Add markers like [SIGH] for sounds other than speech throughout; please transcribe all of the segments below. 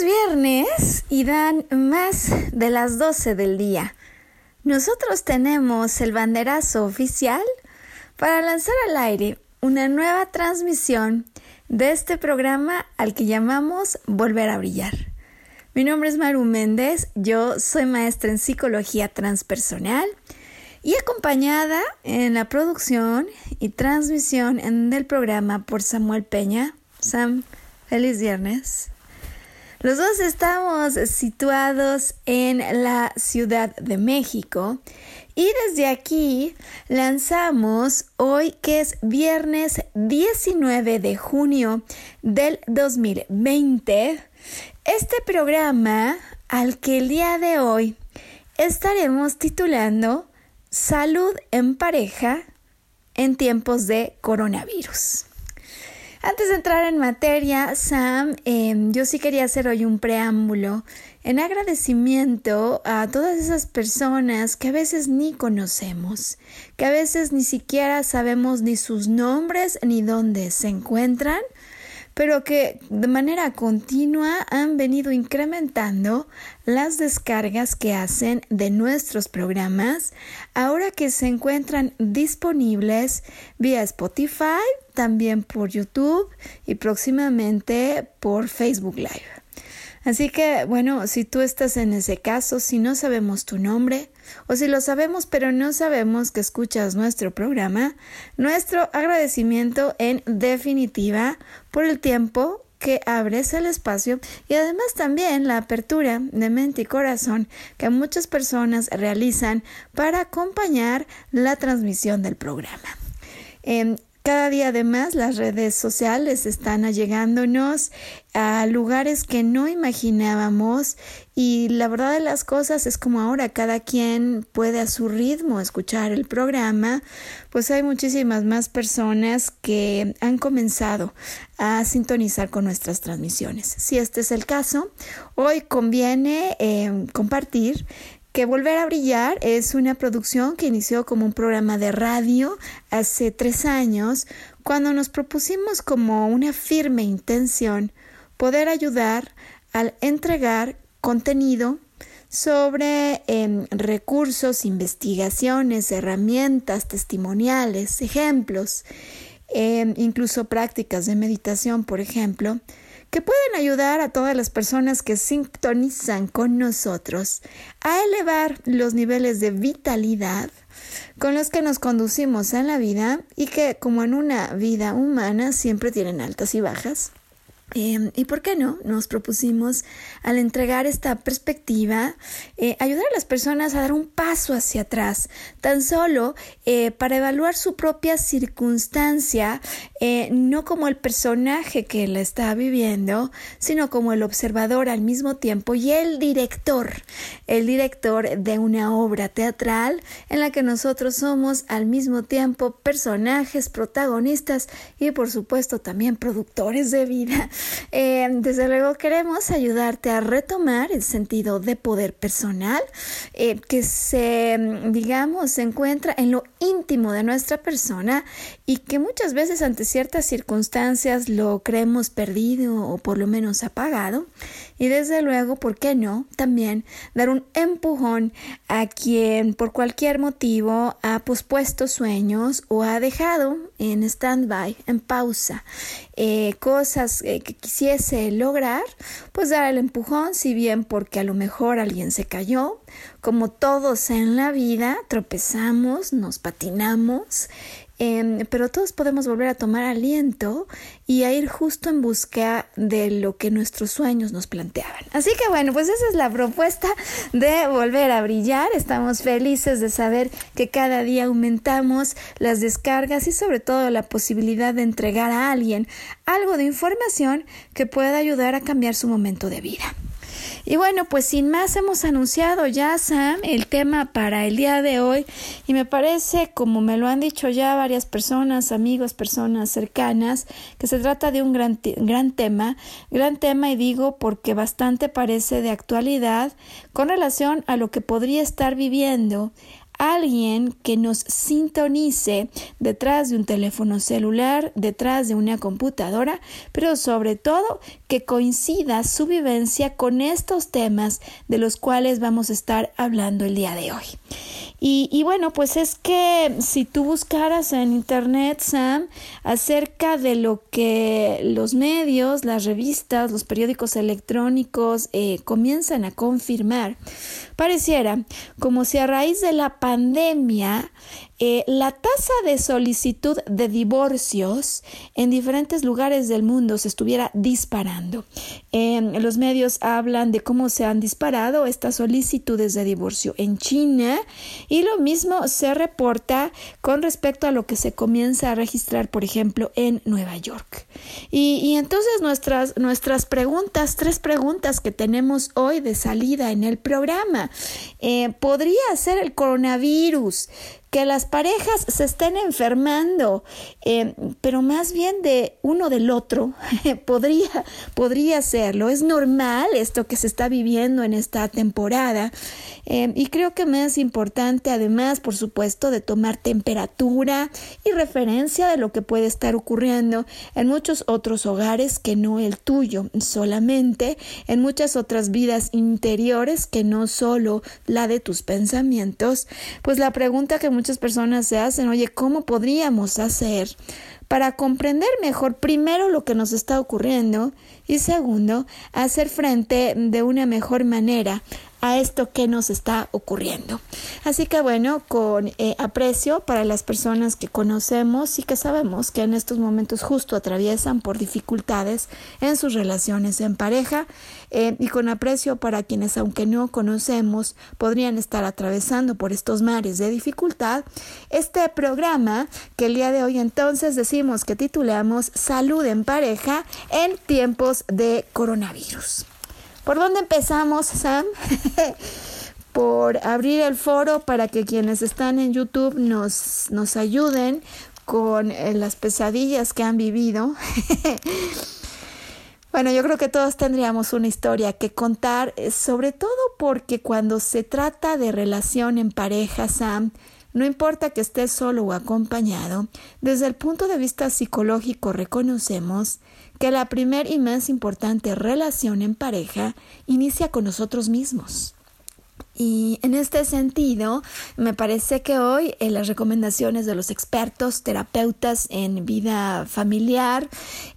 Es viernes y dan más de las 12 del día, nosotros tenemos el banderazo oficial para lanzar al aire una nueva transmisión de este programa al que llamamos Volver a Brillar. Mi nombre es Maru Méndez, yo soy maestra en psicología transpersonal y acompañada en la producción y transmisión del programa por Samuel Peña. Sam, feliz viernes. Los dos estamos situados en la Ciudad de México y desde aquí lanzamos hoy que es viernes 19 de junio del 2020 este programa al que el día de hoy estaremos titulando Salud en pareja en tiempos de coronavirus. Antes de entrar en materia, Sam, em, yo sí quería hacer hoy un preámbulo en agradecimiento a todas esas personas que a veces ni conocemos, que a veces ni siquiera sabemos ni sus nombres ni dónde se encuentran, pero que de manera continua han venido incrementando las descargas que hacen de nuestros programas ahora que se encuentran disponibles vía Spotify, también por YouTube y próximamente por Facebook Live. Así que, bueno, si tú estás en ese caso, si no sabemos tu nombre, o si lo sabemos pero no sabemos que escuchas nuestro programa, nuestro agradecimiento en definitiva por el tiempo que abres el espacio y además también la apertura de mente y corazón que muchas personas realizan para acompañar la transmisión del programa. Em, cada día además las redes sociales están allegándonos a lugares que no imaginábamos y la verdad de las cosas es como ahora cada quien puede a su ritmo escuchar el programa, pues hay muchísimas más personas que han comenzado a sintonizar con nuestras transmisiones. Si este es el caso, hoy conviene eh, compartir que Volver a Brillar es una producción que inició como un programa de radio hace tres años, cuando nos propusimos como una firme intención poder ayudar al entregar contenido sobre em, recursos, investigaciones, herramientas, testimoniales, ejemplos, em, incluso prácticas de meditación, por ejemplo, que pueden ayudar a todas las personas que sintonizan con nosotros a elevar los niveles de vitalidad con los que nos conducimos en la vida y que como en una vida humana siempre tienen altas y bajas. Em, ¿Y por qué no? Nos propusimos al entregar esta perspectiva, eh, ayudar a las personas a dar un paso hacia atrás, tan solo eh, para evaluar su propia circunstancia, eh, no como el personaje que la está viviendo, sino como el observador al mismo tiempo y el director, el director de una obra teatral en la que nosotros somos al mismo tiempo personajes, protagonistas y por supuesto también productores de vida. Eh, desde luego queremos ayudarte a retomar el sentido de poder personal eh, que se, digamos, se encuentra en lo íntimo de nuestra persona y que muchas veces ante ciertas circunstancias lo creemos perdido o por lo menos apagado. Y desde luego, ¿por qué no? También dar un empujón a quien por cualquier motivo ha pospuesto sueños o ha dejado en stand-by, en pausa, eh, cosas eh, que quisiese lograr, pues dar el empujón, si bien porque a lo mejor alguien se cayó, como todos en la vida, tropezamos, nos patinamos Em, pero todos podemos volver a tomar aliento y a ir justo en busca de lo que nuestros sueños nos planteaban. Así que bueno, pues esa es la propuesta de volver a brillar. Estamos felices de saber que cada día aumentamos las descargas y sobre todo la posibilidad de entregar a alguien algo de información que pueda ayudar a cambiar su momento de vida. Y bueno, pues sin más hemos anunciado ya, Sam, el tema para el día de hoy. Y me parece, como me lo han dicho ya varias personas, amigos, personas cercanas, que se trata de un gran, gran tema, gran tema y digo porque bastante parece de actualidad con relación a lo que podría estar viviendo alguien que nos sintonice detrás de un teléfono celular, detrás de una computadora, pero sobre todo que coincida su vivencia con estos temas de los cuales vamos a estar hablando el día de hoy. Y, bueno, pues es que si tú buscaras en Internet, Sam, acerca de lo que los medios, las revistas, los periódicos electrónicos eh, comienzan a confirmar, pareciera como si a raíz de la pandemia eh, la tasa de solicitud de divorcios en diferentes lugares del mundo se estuviera disparando. los medios hablan de cómo se han disparado estas solicitudes de divorcio en China y lo mismo se reporta con respecto a lo que se comienza a registrar, por ejemplo, en Nueva York. Y, entonces nuestras, nuestras preguntas, tres preguntas que tenemos hoy de salida en el programa, eh, ¿podría ser el coronavirus? Que las parejas se estén enfermando, eh, pero más bien de uno del otro, [LAUGHS] podría, podría serlo. Es normal esto que se está viviendo en esta temporada eh, y creo que me es importante además, por supuesto, de tomar temperatura y referencia de lo que puede estar ocurriendo en muchos otros hogares que no el tuyo, solamente en muchas otras vidas interiores que no solo la de tus pensamientos. Pues la pregunta que muchas personas se hacen, oye, ¿cómo podríamos hacer para comprender mejor primero lo que nos está ocurriendo y segundo, hacer frente de una mejor manera a esto que nos está ocurriendo. Así que bueno, con eh, aprecio para las personas que conocemos y que sabemos que en estos momentos justo atraviesan por dificultades en sus relaciones en pareja eh, y con aprecio para quienes aunque no conocemos podrían estar atravesando por estos mares de dificultad, este programa que el día de hoy entonces decimos que titulamos Salud en pareja en tiempos de coronavirus. ¿Por dónde empezamos, Sam? [LAUGHS] Por abrir el foro para que quienes están en YouTube nos, nos ayuden con eh, las pesadillas que han vivido. [LAUGHS] Bueno, yo creo que todos tendríamos una historia que contar, eh, sobre todo porque cuando se trata de relación en pareja, Sam, no importa que estés solo o acompañado, desde el punto de vista psicológico reconocemos que la primer y más importante relación en pareja inicia con nosotros mismos. Y en este sentido, me parece que hoy en las recomendaciones de los expertos terapeutas en vida familiar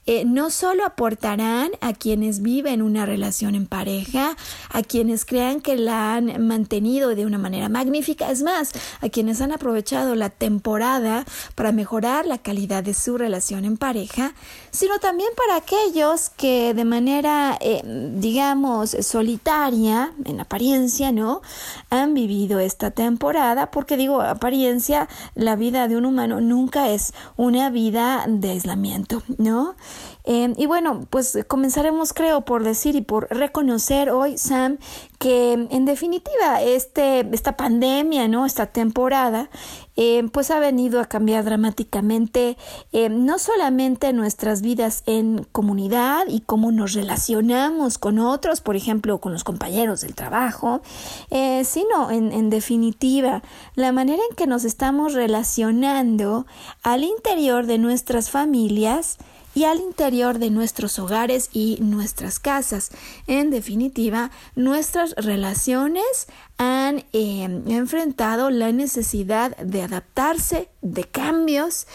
eh, no solo aportarán a quienes viven una relación en pareja, a quienes crean que la han mantenido de una manera magnífica, es más, a quienes han aprovechado la temporada para mejorar la calidad de su relación en pareja, sino también para aquellos que de manera, eh, digamos, solitaria, en apariencia, ¿no? Han vivido esta temporada, porque digo, apariencia, la vida de un humano nunca es una vida de aislamiento, ¿no? Eh, y bueno, pues comenzaremos creo por decir y por reconocer hoy, Sam, que en definitiva este, esta pandemia, ¿no? Esta temporada, eh, pues ha venido a cambiar dramáticamente eh, no solamente nuestras vidas en comunidad y cómo nos relacionamos con otros, por ejemplo, con los compañeros del trabajo, sino en, en definitiva la manera en que nos estamos relacionando al interior de nuestras familias, y al interior de nuestros hogares y nuestras casas. En definitiva, nuestras relaciones han em, enfrentado la necesidad de adaptarse, de cambios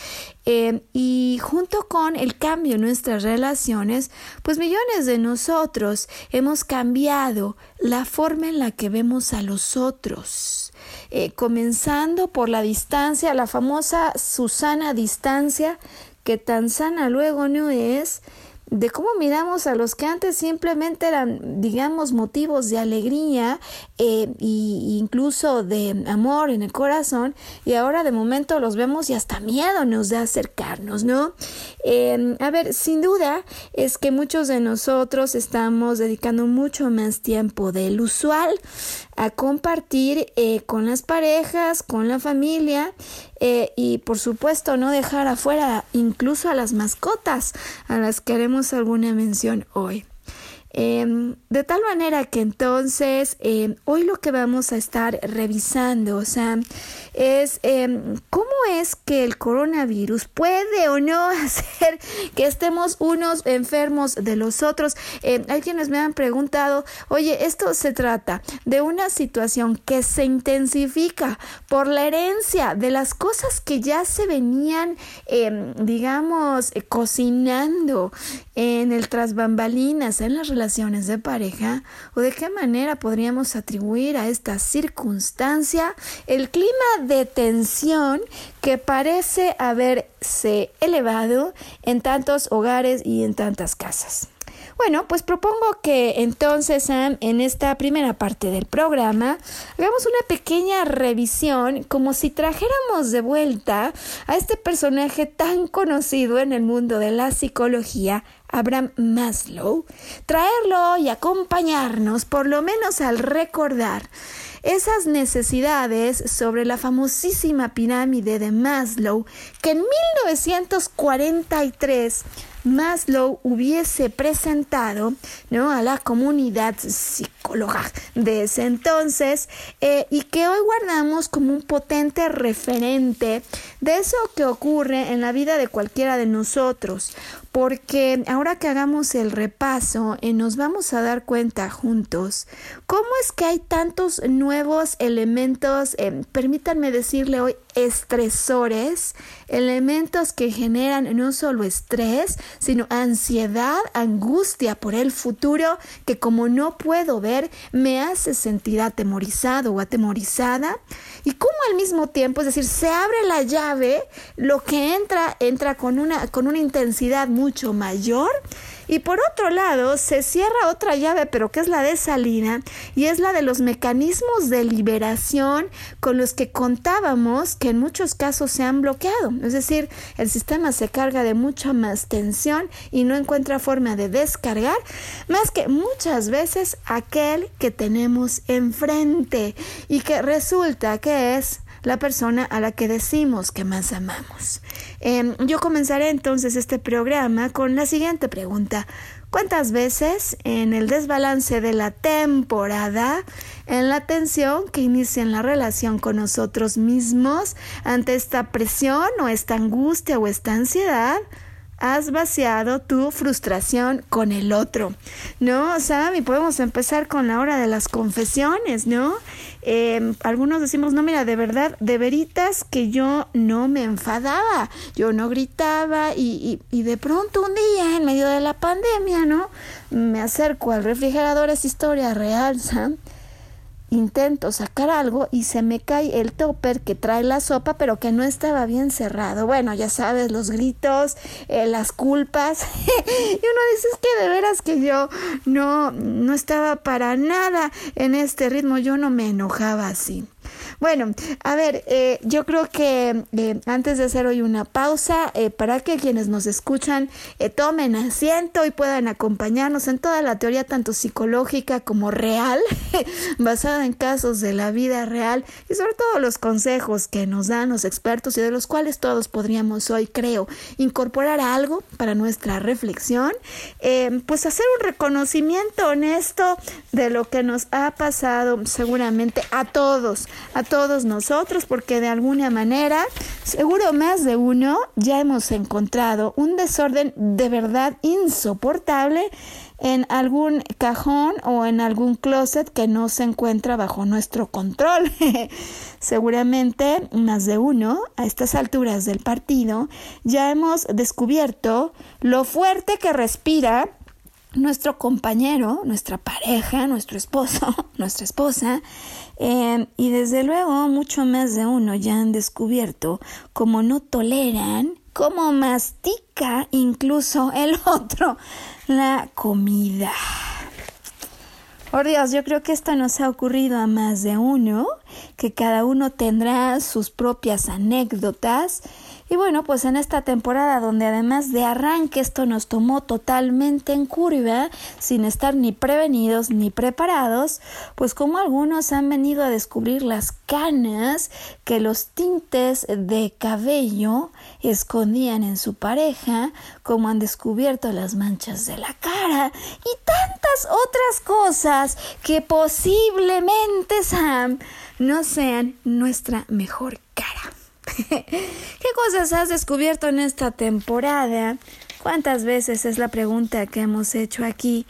em, y junto con el cambio en nuestras relaciones, pues millones de nosotros hemos cambiado la forma en la que vemos a los otros. Eh, comenzando por la distancia, la famosa Susana distancia que tan sana luego no es, de cómo miramos a los que antes simplemente eran, digamos, motivos de alegría e incluso de amor en el corazón, y ahora de momento los vemos y hasta miedo nos da acercarnos, ¿no? Em, a ver, sin duda es que muchos de nosotros estamos dedicando mucho más tiempo del usual a compartir eh, con las parejas, con la familia eh, y por supuesto no dejar afuera incluso a las mascotas a las que haremos alguna mención hoy. Em, de tal manera que entonces em, hoy lo que vamos a estar revisando, o sea, es em, cómo es que el coronavirus puede o no [LAUGHS] hacer que estemos unos enfermos de los otros. hay quienes me han preguntado, oye, esto se trata de una situación que se intensifica por la herencia de las cosas que ya se venían, digamos, cocinando en el tras bambalinas, en las relaciones de pareja, o de qué manera podríamos atribuir a esta circunstancia el clima de tensión que parece haberse elevado en tantos hogares y en tantas casas. Bueno, pues propongo que entonces, Sam, en esta primera parte del programa, hagamos una pequeña revisión como si trajéramos de vuelta a este personaje tan conocido en el mundo de la psicología, Abraham Maslow, traerlo y acompañarnos por lo menos al recordar esas necesidades sobre la famosísima pirámide de Maslow que en 1943 Maslow hubiese presentado ¿no? a la comunidad psicóloga de ese entonces eh, y que hoy guardamos como un potente referente de eso que ocurre en la vida de cualquiera de nosotros porque ahora que hagamos el repaso eh, nos vamos a dar cuenta juntos cómo es que hay tantos nuevos elementos, eh, permítanme decirle hoy, estresores, elementos que generan no solo estrés, sino ansiedad, angustia por el futuro, que como no puedo ver, me hace sentir atemorizado o atemorizada. Y como al mismo tiempo, es decir, se abre la llave, lo que entra, entra con una, con una intensidad mucho mayor y por otro lado, se cierra otra llave, pero que es la de salida, y es la de los mecanismos de liberación con los que contábamos que en muchos casos se han bloqueado. Es decir, el sistema se carga de mucha más tensión y no encuentra forma de descargar, más que muchas veces aquel que tenemos enfrente y que resulta que es la persona a la que decimos que más amamos. Em, yo comenzaré entonces este programa con la siguiente pregunta. ¿Cuántas veces en el desbalance de la temporada, en la tensión que inicia en la relación con nosotros mismos, ante esta presión o esta angustia o esta ansiedad, has vaciado tu frustración con el otro, ¿no? O sea, y podemos empezar con la hora de las confesiones, ¿no? Em, algunos decimos, no, mira, de verdad, de veritas que yo no me enfadaba, yo no gritaba y, y, y de pronto un día, en medio de la pandemia, ¿no? Me acerco al refrigerador, es historia real, [LAUGHS] ¿sabes? Intento sacar algo y se me cae el topper que trae la sopa pero que no estaba bien cerrado. Bueno, ya sabes, los gritos, eh, las culpas. [LAUGHS] y uno dice, es que de veras que yo no, no estaba para nada en este ritmo, yo no me enojaba así. Bueno, a ver, eh, yo creo que eh, antes de hacer hoy una pausa, eh, para que quienes nos escuchan tomen asiento y puedan acompañarnos en toda la teoría, tanto psicológica como real, [LAUGHS] basada en casos de la vida real y sobre todo los consejos que nos dan los expertos y de los cuales todos podríamos hoy, creo, incorporar algo para nuestra reflexión, pues hacer un reconocimiento honesto de lo que nos ha pasado seguramente a todos, a todos nosotros, porque de alguna manera, seguro más de uno, ya hemos encontrado un desorden de verdad insoportable en algún cajón o en algún closet que no se encuentra bajo nuestro control. [LAUGHS] Seguramente más de uno a estas alturas del partido ya hemos descubierto lo fuerte que respira nuestro compañero, nuestra pareja, nuestro esposo, [LAUGHS] nuestra esposa, em, y desde luego mucho más de uno ya han descubierto cómo no toleran, cómo mastica incluso el [LAUGHS] otro la comida. Por Dios, yo creo que esto nos ha ocurrido a más de uno, que cada uno tendrá sus propias anécdotas y bueno, pues en esta temporada donde además de arranque esto nos tomó totalmente en curva, sin estar ni prevenidos ni preparados, pues como algunos han venido a descubrir las canas que los tintes de cabello escondían en su pareja, como han descubierto las manchas de la cara y tantas otras cosas que posiblemente, Sam, no sean nuestra mejor cara. [LAUGHS] ¿Qué cosas has descubierto en esta temporada? ¿Cuántas veces es la pregunta que hemos hecho aquí?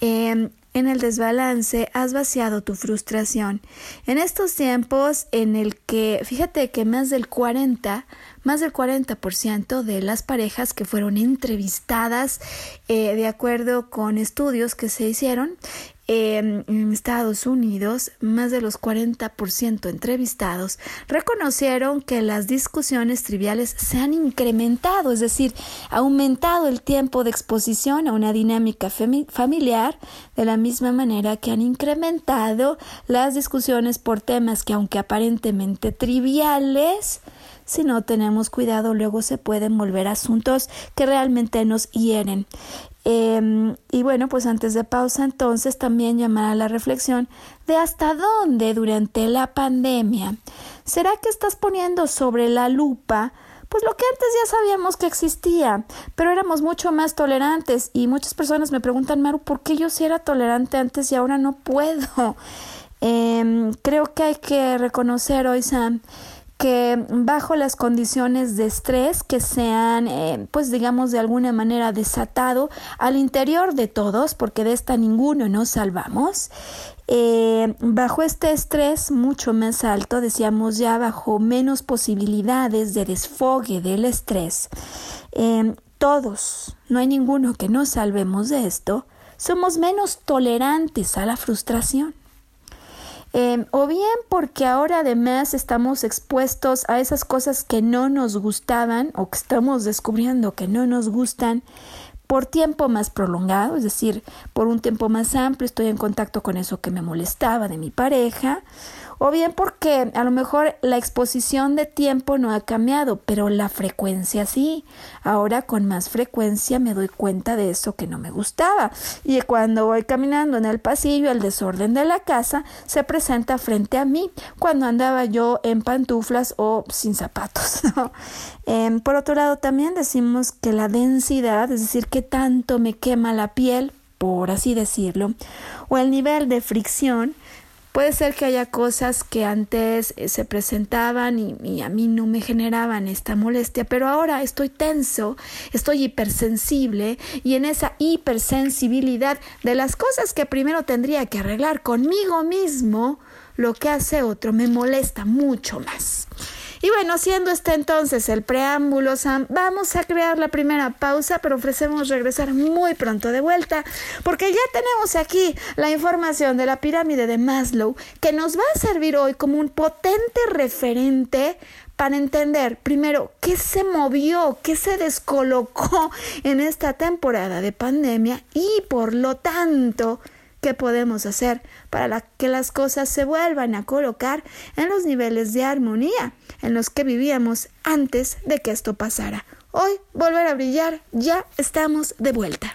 Em, en el desbalance has vaciado tu frustración. En estos tiempos en el que, fíjate que más del 40, más del 40% de las parejas que fueron entrevistadas eh, de acuerdo con estudios que se hicieron en Estados Unidos, más de los 40% entrevistados reconocieron que las discusiones triviales se han incrementado, es decir, aumentado el tiempo de exposición a una dinámica familiar de la misma manera que han incrementado las discusiones por temas que aunque aparentemente triviales, si no tenemos cuidado luego se pueden volver asuntos que realmente nos hieren. Em, y bueno, pues antes de pausa, entonces también llamar a la reflexión de hasta dónde durante la pandemia. Será que estás poniendo sobre la lupa pues lo que antes ya sabíamos que existía, pero éramos mucho más tolerantes y muchas personas me preguntan, Maru, ¿por qué yo sí era tolerante antes y ahora no puedo? Em, creo que hay que reconocer hoy, Sam, que bajo las condiciones de estrés que se han, eh, pues digamos, de alguna manera desatado al interior de todos, porque de esta ninguno nos salvamos, eh, bajo este estrés mucho más alto, decíamos ya bajo menos posibilidades de desfogue del estrés, eh, todos, no hay ninguno que nos salvemos de esto, somos menos tolerantes a la frustración. Em, o bien porque ahora además estamos expuestos a esas cosas que no nos gustaban o que estamos descubriendo que no nos gustan por tiempo más prolongado, es decir, por un tiempo más amplio estoy en contacto con eso que me molestaba de mi pareja, o bien porque a lo mejor la exposición de tiempo no ha cambiado, pero la frecuencia sí. Ahora con más frecuencia me doy cuenta de eso que no me gustaba. Y cuando voy caminando en el pasillo, el desorden de la casa se presenta frente a mí cuando andaba yo en pantuflas o sin zapatos. [LAUGHS] Em, por otro lado, también decimos que la densidad, es decir, que tanto me quema la piel, por así decirlo, o el nivel de fricción, Puede ser que haya cosas que antes eh, se presentaban y, a mí no me generaban esta molestia, pero ahora estoy tenso, estoy hipersensible y en esa hipersensibilidad de las cosas que primero tendría que arreglar conmigo mismo, lo que hace otro me molesta mucho más. Y bueno, siendo este entonces el preámbulo, Sam, vamos a crear la primera pausa, pero ofrecemos regresar muy pronto de vuelta, porque ya tenemos aquí la información de la pirámide de Maslow, que nos va a servir hoy como un potente referente para entender primero qué se movió, qué se descolocó en esta temporada de pandemia y por lo tanto qué podemos hacer para que las cosas se vuelvan a colocar en los niveles de armonía en los que vivíamos antes de que esto pasara. Hoy, volver a brillar, ya estamos de vuelta.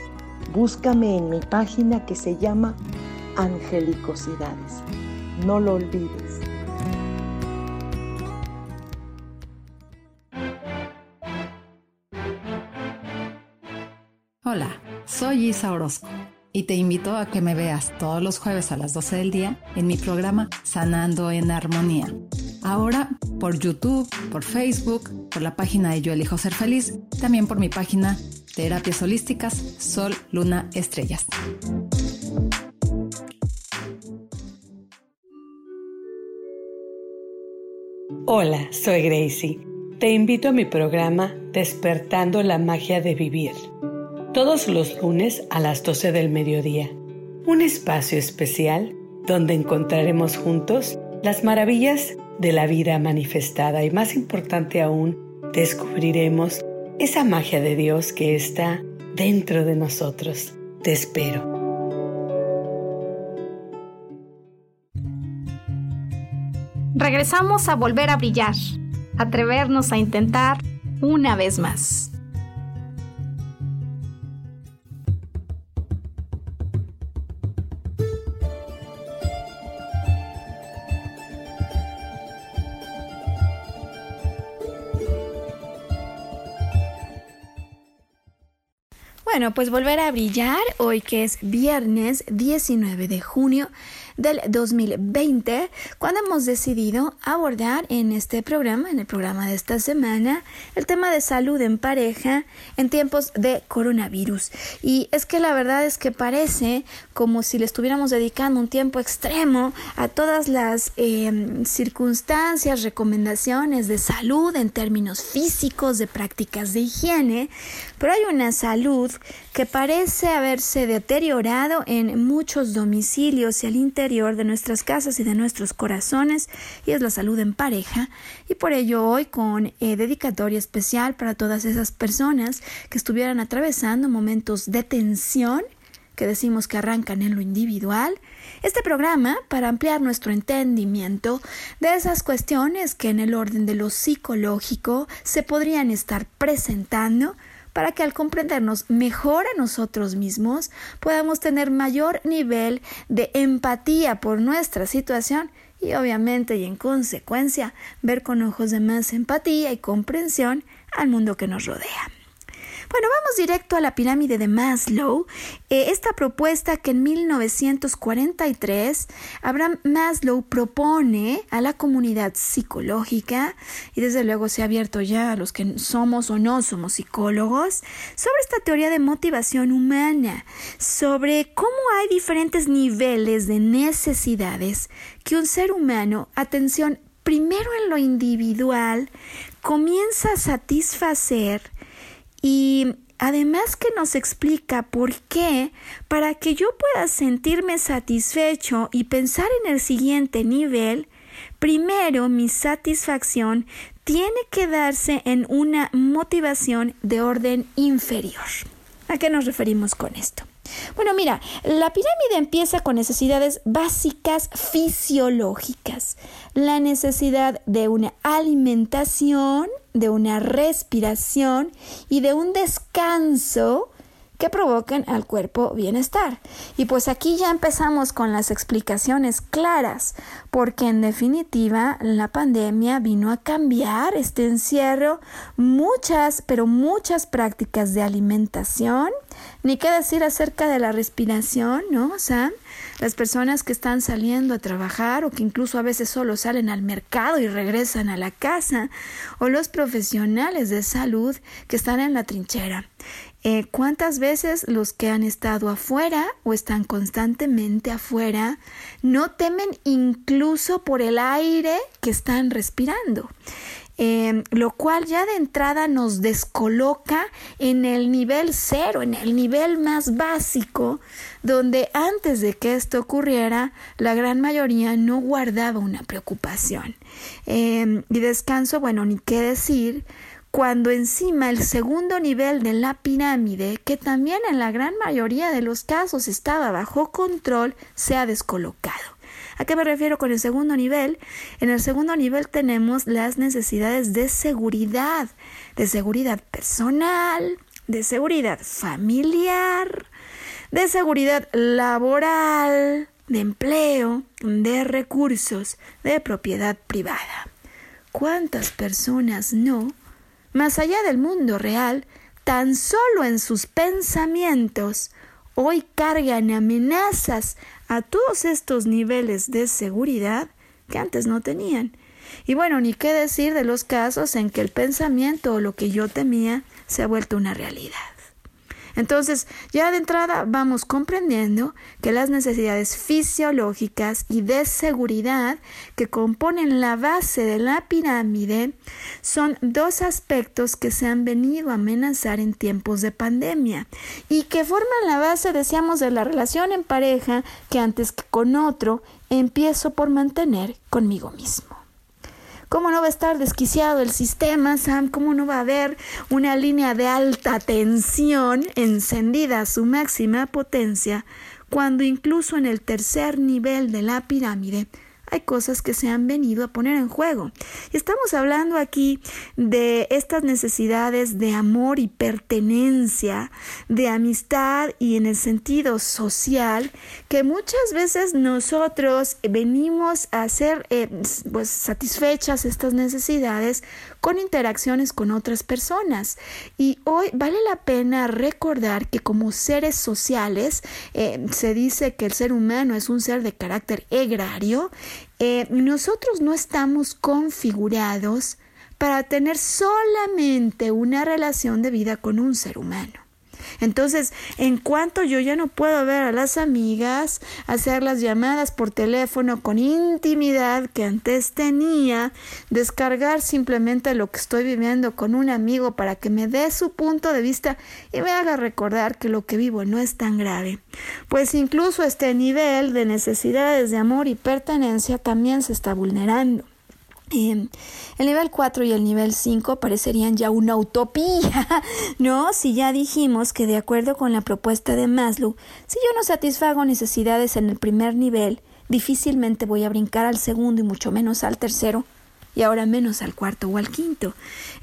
Búscame en mi página que se llama Angelicosidades. No lo olvides. Hola, soy Isa Orozco y te invito a que me veas todos los jueves a las 12 del día en mi programa Sanando en Armonía. Ahora por YouTube, por Facebook, por la página de Yo Elijo Ser Feliz, también por mi página Terapias Holísticas, Sol, Luna, Estrellas. Hola, soy Gracie. Te invito a mi programa Despertando la Magia de Vivir. Todos los lunes a las 12 del mediodía. Un espacio especial donde encontraremos juntos las maravillas de la vida manifestada y más importante aún, descubriremos esa magia de Dios que está dentro de nosotros. Te espero. Regresamos a volver a brillar, atrevernos a intentar una vez más. Bueno, pues volver a brillar hoy que es viernes 19 de junio del 2020, cuando hemos decidido abordar en este programa, en el programa de esta semana, el tema de salud en pareja en tiempos de coronavirus. Y es que la verdad es que parece como si le estuviéramos dedicando un tiempo extremo a todas las em, circunstancias, recomendaciones de salud en términos físicos, de prácticas de higiene, pero hay una salud que parece haberse deteriorado en muchos domicilios y al interior de nuestras casas y de nuestros corazones, y es la salud en pareja. Y por ello hoy con eh, dedicatoria especial para todas esas personas que estuvieran atravesando momentos de tensión que decimos que arrancan en lo individual, este programa para ampliar nuestro entendimiento de esas cuestiones que en el orden de lo psicológico se podrían estar presentando para que al comprendernos mejor a nosotros mismos podamos tener mayor nivel de empatía por nuestra situación y obviamente y en consecuencia ver con ojos de más empatía y comprensión al mundo que nos rodea. Bueno, vamos directo a la pirámide de Maslow. Eh, esta propuesta que en 1943 Abraham Maslow propone a la comunidad psicológica y desde luego se ha abierto ya a los que somos o no somos psicólogos sobre esta teoría de motivación humana, sobre cómo hay diferentes niveles de necesidades que un ser humano, atención, primero en lo individual, comienza a satisfacer y además que nos explica por qué, para que yo pueda sentirme satisfecho y pensar en el siguiente nivel, primero mi satisfacción tiene que darse en una motivación de orden inferior. ¿A qué nos referimos con esto? Bueno, mira, la pirámide empieza con necesidades básicas fisiológicas. La necesidad de una alimentación, de una respiración y de un descanso que provoquen al cuerpo bienestar. Y pues aquí ya empezamos con las explicaciones claras, porque en definitiva la pandemia vino a cambiar este encierro muchas, pero muchas prácticas de alimentación, ni qué decir acerca de la respiración, ¿no, Sam? Las personas que están saliendo a trabajar o que incluso a veces solo salen al mercado y regresan a la casa, o los profesionales de salud que están en la trinchera. Eh, ¿Cuántas veces los que han estado afuera o están constantemente afuera no temen incluso por el aire que están respirando? Em, lo cual ya de entrada nos descoloca en el nivel cero, en el nivel más básico, donde antes de que esto ocurriera, la gran mayoría no guardaba una preocupación. Em, y descanso, bueno, ni qué decir, cuando encima el segundo nivel de la pirámide, que también en la gran mayoría de los casos estaba bajo control, se ha descolocado. ¿A qué me refiero con el segundo nivel? En el segundo nivel tenemos las necesidades de seguridad, de seguridad personal, de seguridad familiar, de seguridad laboral, de empleo, de recursos, de propiedad privada. ¿Cuántas personas no, más allá del mundo real, tan solo en sus pensamientos, hoy cargan amenazas a todos estos niveles de seguridad que antes no tenían. Y bueno, ni qué decir de los casos en que el pensamiento o lo que yo temía se ha vuelto una realidad. Entonces, ya de entrada vamos comprendiendo que las necesidades fisiológicas y de seguridad que componen la base de la pirámide son dos aspectos que se han venido a amenazar en tiempos de pandemia y que forman la base, decíamos, de la relación en pareja que antes que con otro empiezo por mantener conmigo mismo. ¿Cómo no va a estar desquiciado el sistema, Sam? ¿Cómo no va a haber una línea de alta tensión encendida a su máxima potencia cuando incluso en el tercer nivel de la pirámide hay cosas que se han venido a poner en juego. Y estamos hablando aquí de estas necesidades de amor y pertenencia, de amistad y en el sentido social, que muchas veces nosotros venimos a ser eh, pues, satisfechas estas necesidades con interacciones con otras personas. Y hoy vale la pena recordar que como seres sociales, eh, se dice que el ser humano es un ser de carácter egrario, eh, nosotros no estamos configurados para tener solamente una relación de vida con un ser humano. Entonces, en cuanto yo ya no puedo ver a las amigas, hacer las llamadas por teléfono con intimidad que antes tenía, descargar simplemente lo que estoy viviendo con un amigo para que me dé su punto de vista y me haga recordar que lo que vivo no es tan grave. Pues incluso este nivel de necesidades de amor y pertenencia también se está vulnerando. Em, el nivel 4 y el nivel 5 parecerían ya una utopía, [LAUGHS] ¿no? Si ya dijimos que de acuerdo con la propuesta de Maslow, si yo no satisfago necesidades en el primer nivel, difícilmente voy a brincar al segundo y mucho menos al tercero y ahora menos al cuarto o al quinto.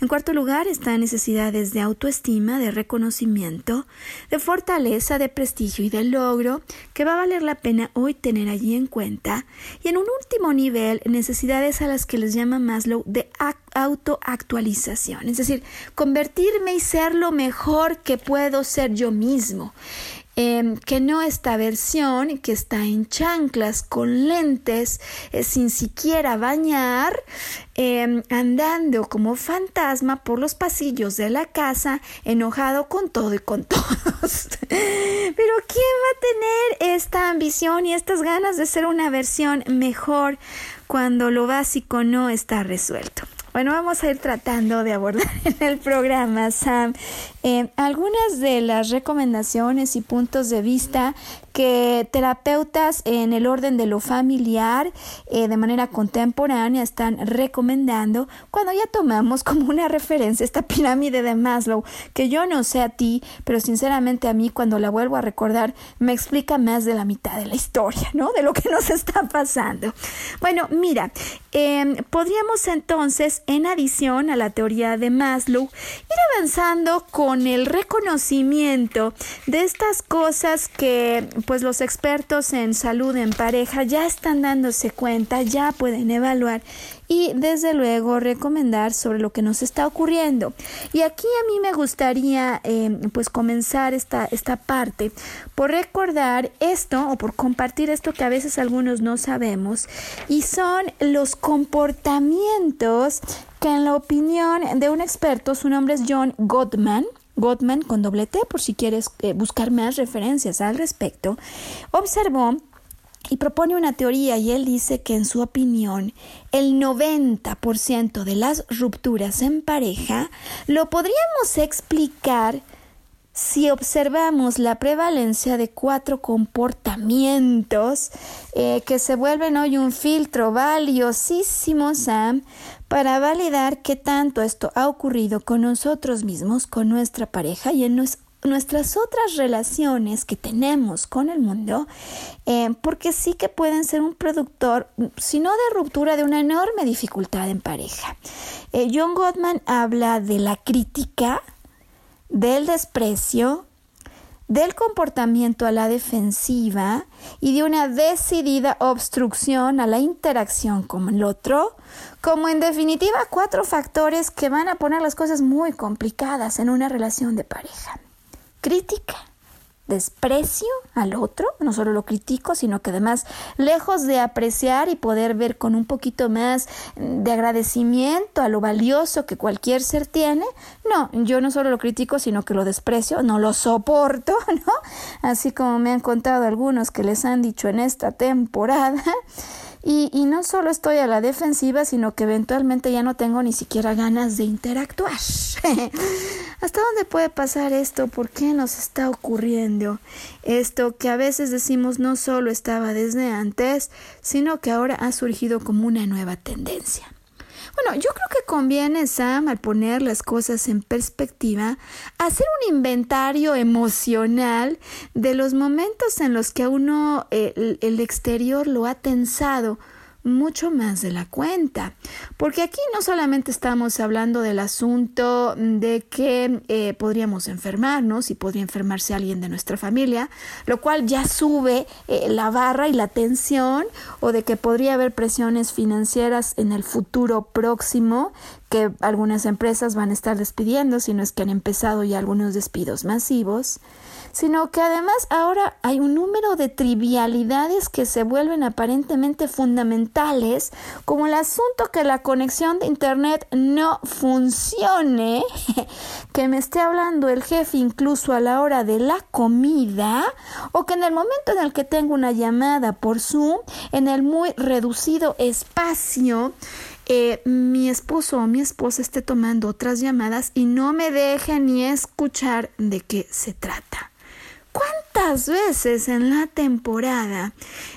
En cuarto lugar están necesidades de autoestima, de reconocimiento, de fortaleza, de prestigio y de logro, que va a valer la pena hoy tener allí en cuenta. Y en un último nivel, necesidades a las que les llama Maslow de autoactualización, es decir, convertirme y ser lo mejor que puedo ser yo mismo. Em, que no esta versión, que está en chanclas, con lentes, eh, sin siquiera bañar, em, andando como fantasma por los pasillos de la casa, enojado con todo y con [LAUGHS] todos. Pero ¿quién va a tener esta ambición y estas ganas de ser una versión mejor cuando lo básico no está resuelto? Bueno, vamos a ir tratando de abordar [LAUGHS] en el programa, Sam, eh, algunas de las recomendaciones y puntos de vista que terapeutas en el orden de lo familiar eh, de manera contemporánea están recomendando cuando ya tomamos [LAUGHS] como una referencia esta pirámide de Maslow, que yo no sé a ti, pero sinceramente a mí cuando la vuelvo a recordar me explica más de la mitad de la historia, ¿no? De lo que nos [LAUGHS] está pasando. Bueno, mira, em, podríamos entonces en adición a la teoría de Maslow, ir avanzando con el reconocimiento de estas cosas que pues los expertos en salud en pareja ya están dándose cuenta, ya pueden evaluar y desde luego recomendar sobre lo que nos está ocurriendo. Y aquí a mí me gustaría eh, pues comenzar esta, esta parte por recordar esto o por compartir esto que a veces algunos no sabemos y son los comportamientos que en la opinión de un experto, su nombre es John Gottman, Gottman con doble T por si quieres eh, buscar más referencias al respecto, observó y propone una teoría y él dice que en su opinión el 90% de las rupturas en pareja lo podríamos explicar si observamos la prevalencia de cuatro comportamientos eh, que se vuelven hoy un filtro valiosísimo, Sam, para validar qué tanto esto ha ocurrido con nosotros mismos, con nuestra pareja y en nuestras otras relaciones que tenemos con el mundo, eh, porque sí que pueden ser un productor, si no de ruptura, de una enorme dificultad en pareja. Eh, John Gottman habla de la crítica, del desprecio, del comportamiento a la defensiva y de una decidida obstrucción a la interacción con el otro, como en definitiva cuatro factores que van a poner las cosas muy complicadas en una relación de pareja. Crítica, desprecio al otro, no solo lo critico, sino que además, lejos de apreciar y poder ver con un poquito más de agradecimiento a lo valioso que cualquier ser tiene, no, yo no solo lo critico, sino que lo desprecio, no lo soporto, [LAUGHS] ¿no? Así como me han contado algunos que les han dicho en esta temporada. Y, y, no solo estoy a la defensiva, sino que eventualmente ya no tengo ni siquiera ganas de interactuar. [LAUGHS] ¿Hasta dónde puede pasar esto? ¿Por qué nos está ocurriendo esto que a veces decimos no solo estaba desde antes, sino que ahora ha surgido como una nueva tendencia? Bueno, yo creo que conviene, Sam, al poner las cosas en perspectiva, hacer un inventario emocional de los momentos en los que a uno eh, el exterior lo ha tensado mucho más de la cuenta, porque aquí no solamente estamos hablando del asunto de que eh, podríamos enfermarnos y podría enfermarse alguien de nuestra familia, lo cual ya sube eh, la barra y la tensión, o de que podría haber presiones financieras en el futuro próximo que algunas empresas van a estar despidiendo, si no es que han empezado ya algunos despidos masivos sino que además ahora hay un número de trivialidades que se vuelven aparentemente fundamentales, como el asunto que la conexión de Internet no funcione, [LAUGHS] que me esté hablando el jefe incluso a la hora de la comida, o que en el momento en el que tengo una llamada por Zoom, en el muy reducido espacio, eh, mi esposo o mi esposa esté tomando otras llamadas y no me deje ni escuchar de qué se trata. ¿Cuántas veces en la temporada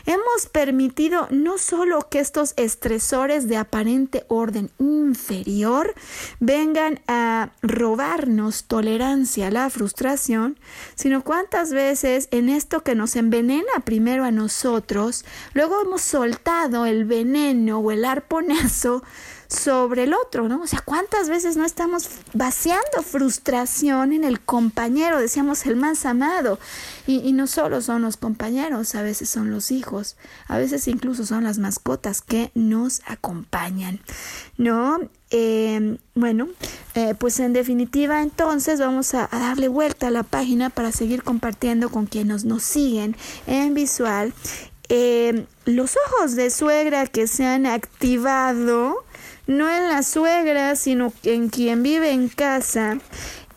hemos permitido no solo que estos estresores de aparente orden inferior vengan a robarnos tolerancia a la frustración, sino cuántas veces en esto que nos envenena primero a nosotros, luego hemos soltado el veneno o el arponazo sobre el otro, ¿no? O sea, ¿cuántas veces no estamos vaciando frustración en el compañero? Decíamos el más amado. Y, no solo son los compañeros, a veces son los hijos, a veces incluso son las mascotas que nos acompañan, ¿no? Em, bueno, eh, pues en definitiva entonces vamos a, darle vuelta a la página para seguir compartiendo con quienes nos siguen en visual. Em, los ojos de suegra que se han activado no en la suegra, sino en quien vive en casa,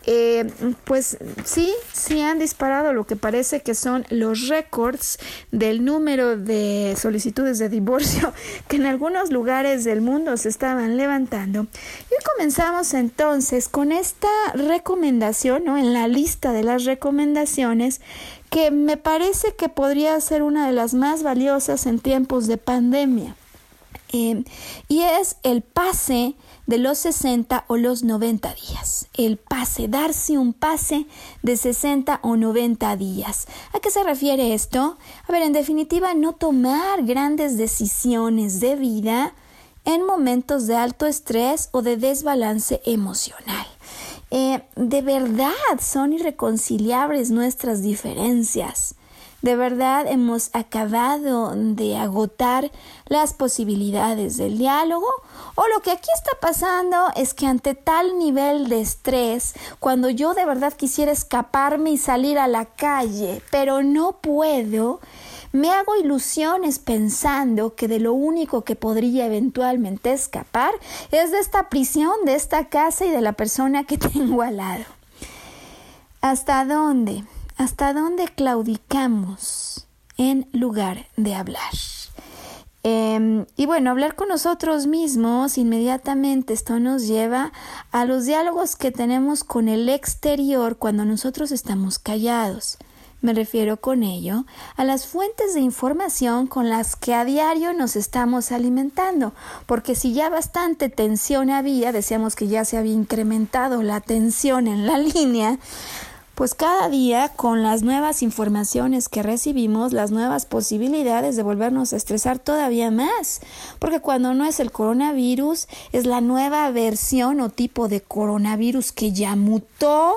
eh, pues sí, sí han disparado lo que parece que son los récords del número de solicitudes de divorcio [LAUGHS] que en algunos lugares del mundo se estaban levantando. Y comenzamos entonces con esta recomendación, ¿no? En la lista de las recomendaciones que me parece que podría ser una de las más valiosas en tiempos de pandemia. Em, y es el pase de los 60 o los 90 días. El pase, darse un pase de 60 o 90 días. ¿A qué se refiere esto? A ver, en definitiva, no tomar grandes decisiones de vida en momentos de alto estrés o de desbalance emocional. Eh, de verdad son irreconciliables nuestras diferencias. De verdad hemos acabado de agotar las posibilidades del diálogo o lo que aquí está pasando es que ante tal nivel de estrés, cuando yo de verdad quisiera escaparme y salir a la calle, pero no puedo, me hago ilusiones pensando que de lo único que podría eventualmente escapar es de esta prisión, de esta casa y de la persona que [LAUGHS] tengo al lado. ¿Hasta dónde? Hasta dónde claudicamos en lugar de hablar. Em, y bueno, hablar con nosotros mismos inmediatamente esto nos lleva a los diálogos que tenemos con el exterior cuando nosotros estamos callados. Me refiero con ello a las fuentes de información con las que a diario nos estamos alimentando, porque si ya bastante tensión había, decíamos que ya se había incrementado la tensión en la [LAUGHS] línea, pues cada día con las nuevas informaciones que recibimos, las nuevas posibilidades de volvernos a estresar todavía más, porque cuando no es el coronavirus, es la nueva versión o tipo de coronavirus que ya mutó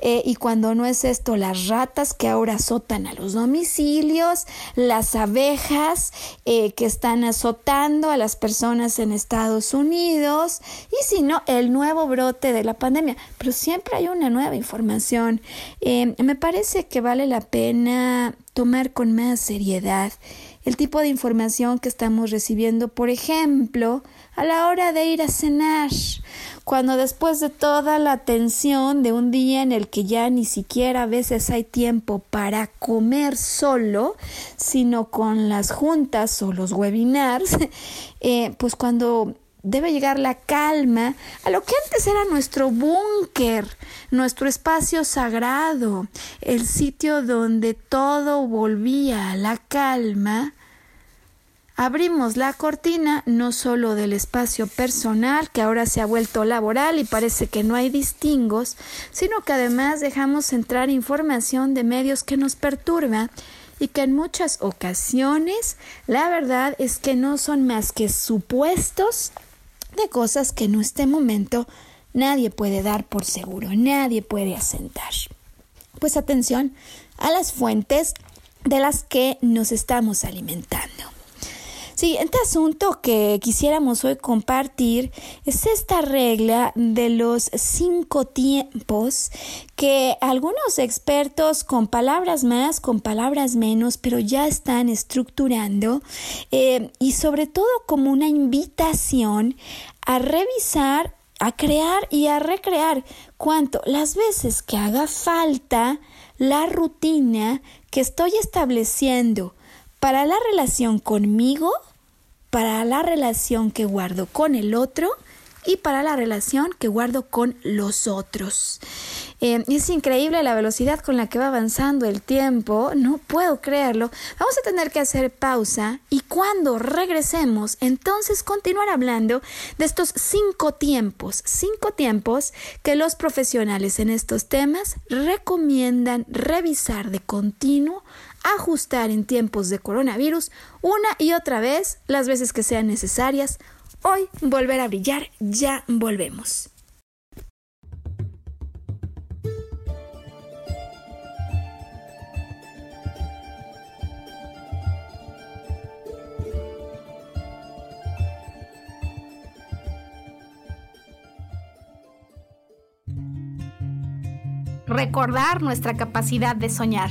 eh, y cuando no es esto, las ratas que ahora azotan a los domicilios, las abejas eh, que están azotando a las personas en Estados Unidos y si no, el nuevo brote de la pandemia. Pero siempre hay una nueva información. Eh, me parece que vale la pena tomar con más seriedad el tipo de información que estamos recibiendo, por ejemplo, a la hora de ir a cenar, cuando después de toda la tensión de un día en el que ya ni siquiera a veces hay tiempo para comer solo, sino con las juntas o los webinars, [LAUGHS] eh, pues cuando debe llegar la calma a lo que antes era nuestro búnker, nuestro espacio sagrado, el sitio donde todo volvía a la calma, abrimos la cortina no solo del espacio personal, que ahora se ha vuelto laboral y parece que no hay distingos, sino que además dejamos entrar información de medios que nos perturba y que en muchas ocasiones la verdad es que no son más que supuestos de cosas que en este momento nadie puede dar por seguro, nadie puede asentar. Pues atención a las fuentes de las que nos estamos alimentando. Siguiente asunto que quisiéramos hoy compartir es esta regla de los cinco tiempos que algunos expertos con palabras más, con palabras menos, pero ya están estructurando eh, y sobre todo como una invitación a revisar, a crear y a recrear cuanto las veces que haga falta la rutina que estoy estableciendo para la relación conmigo, para la relación que guardo con el otro y para la relación que guardo con los otros. Eh, es increíble la velocidad con la que va avanzando el tiempo, no puedo creerlo. Vamos a tener que hacer pausa y cuando regresemos, entonces continuar hablando de estos cinco tiempos, cinco tiempos que los profesionales en estos temas recomiendan revisar de continuo ajustar en tiempos de coronavirus una y otra vez las veces que sean necesarias. Hoy volver a brillar, ya volvemos. Recordar nuestra capacidad de soñar.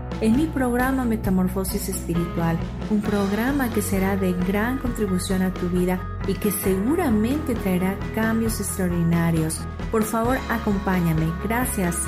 en mi programa Metamorfosis Espiritual, un programa que será de gran contribución a tu vida y que seguramente traerá cambios extraordinarios. Por favor, acompáñame. Gracias.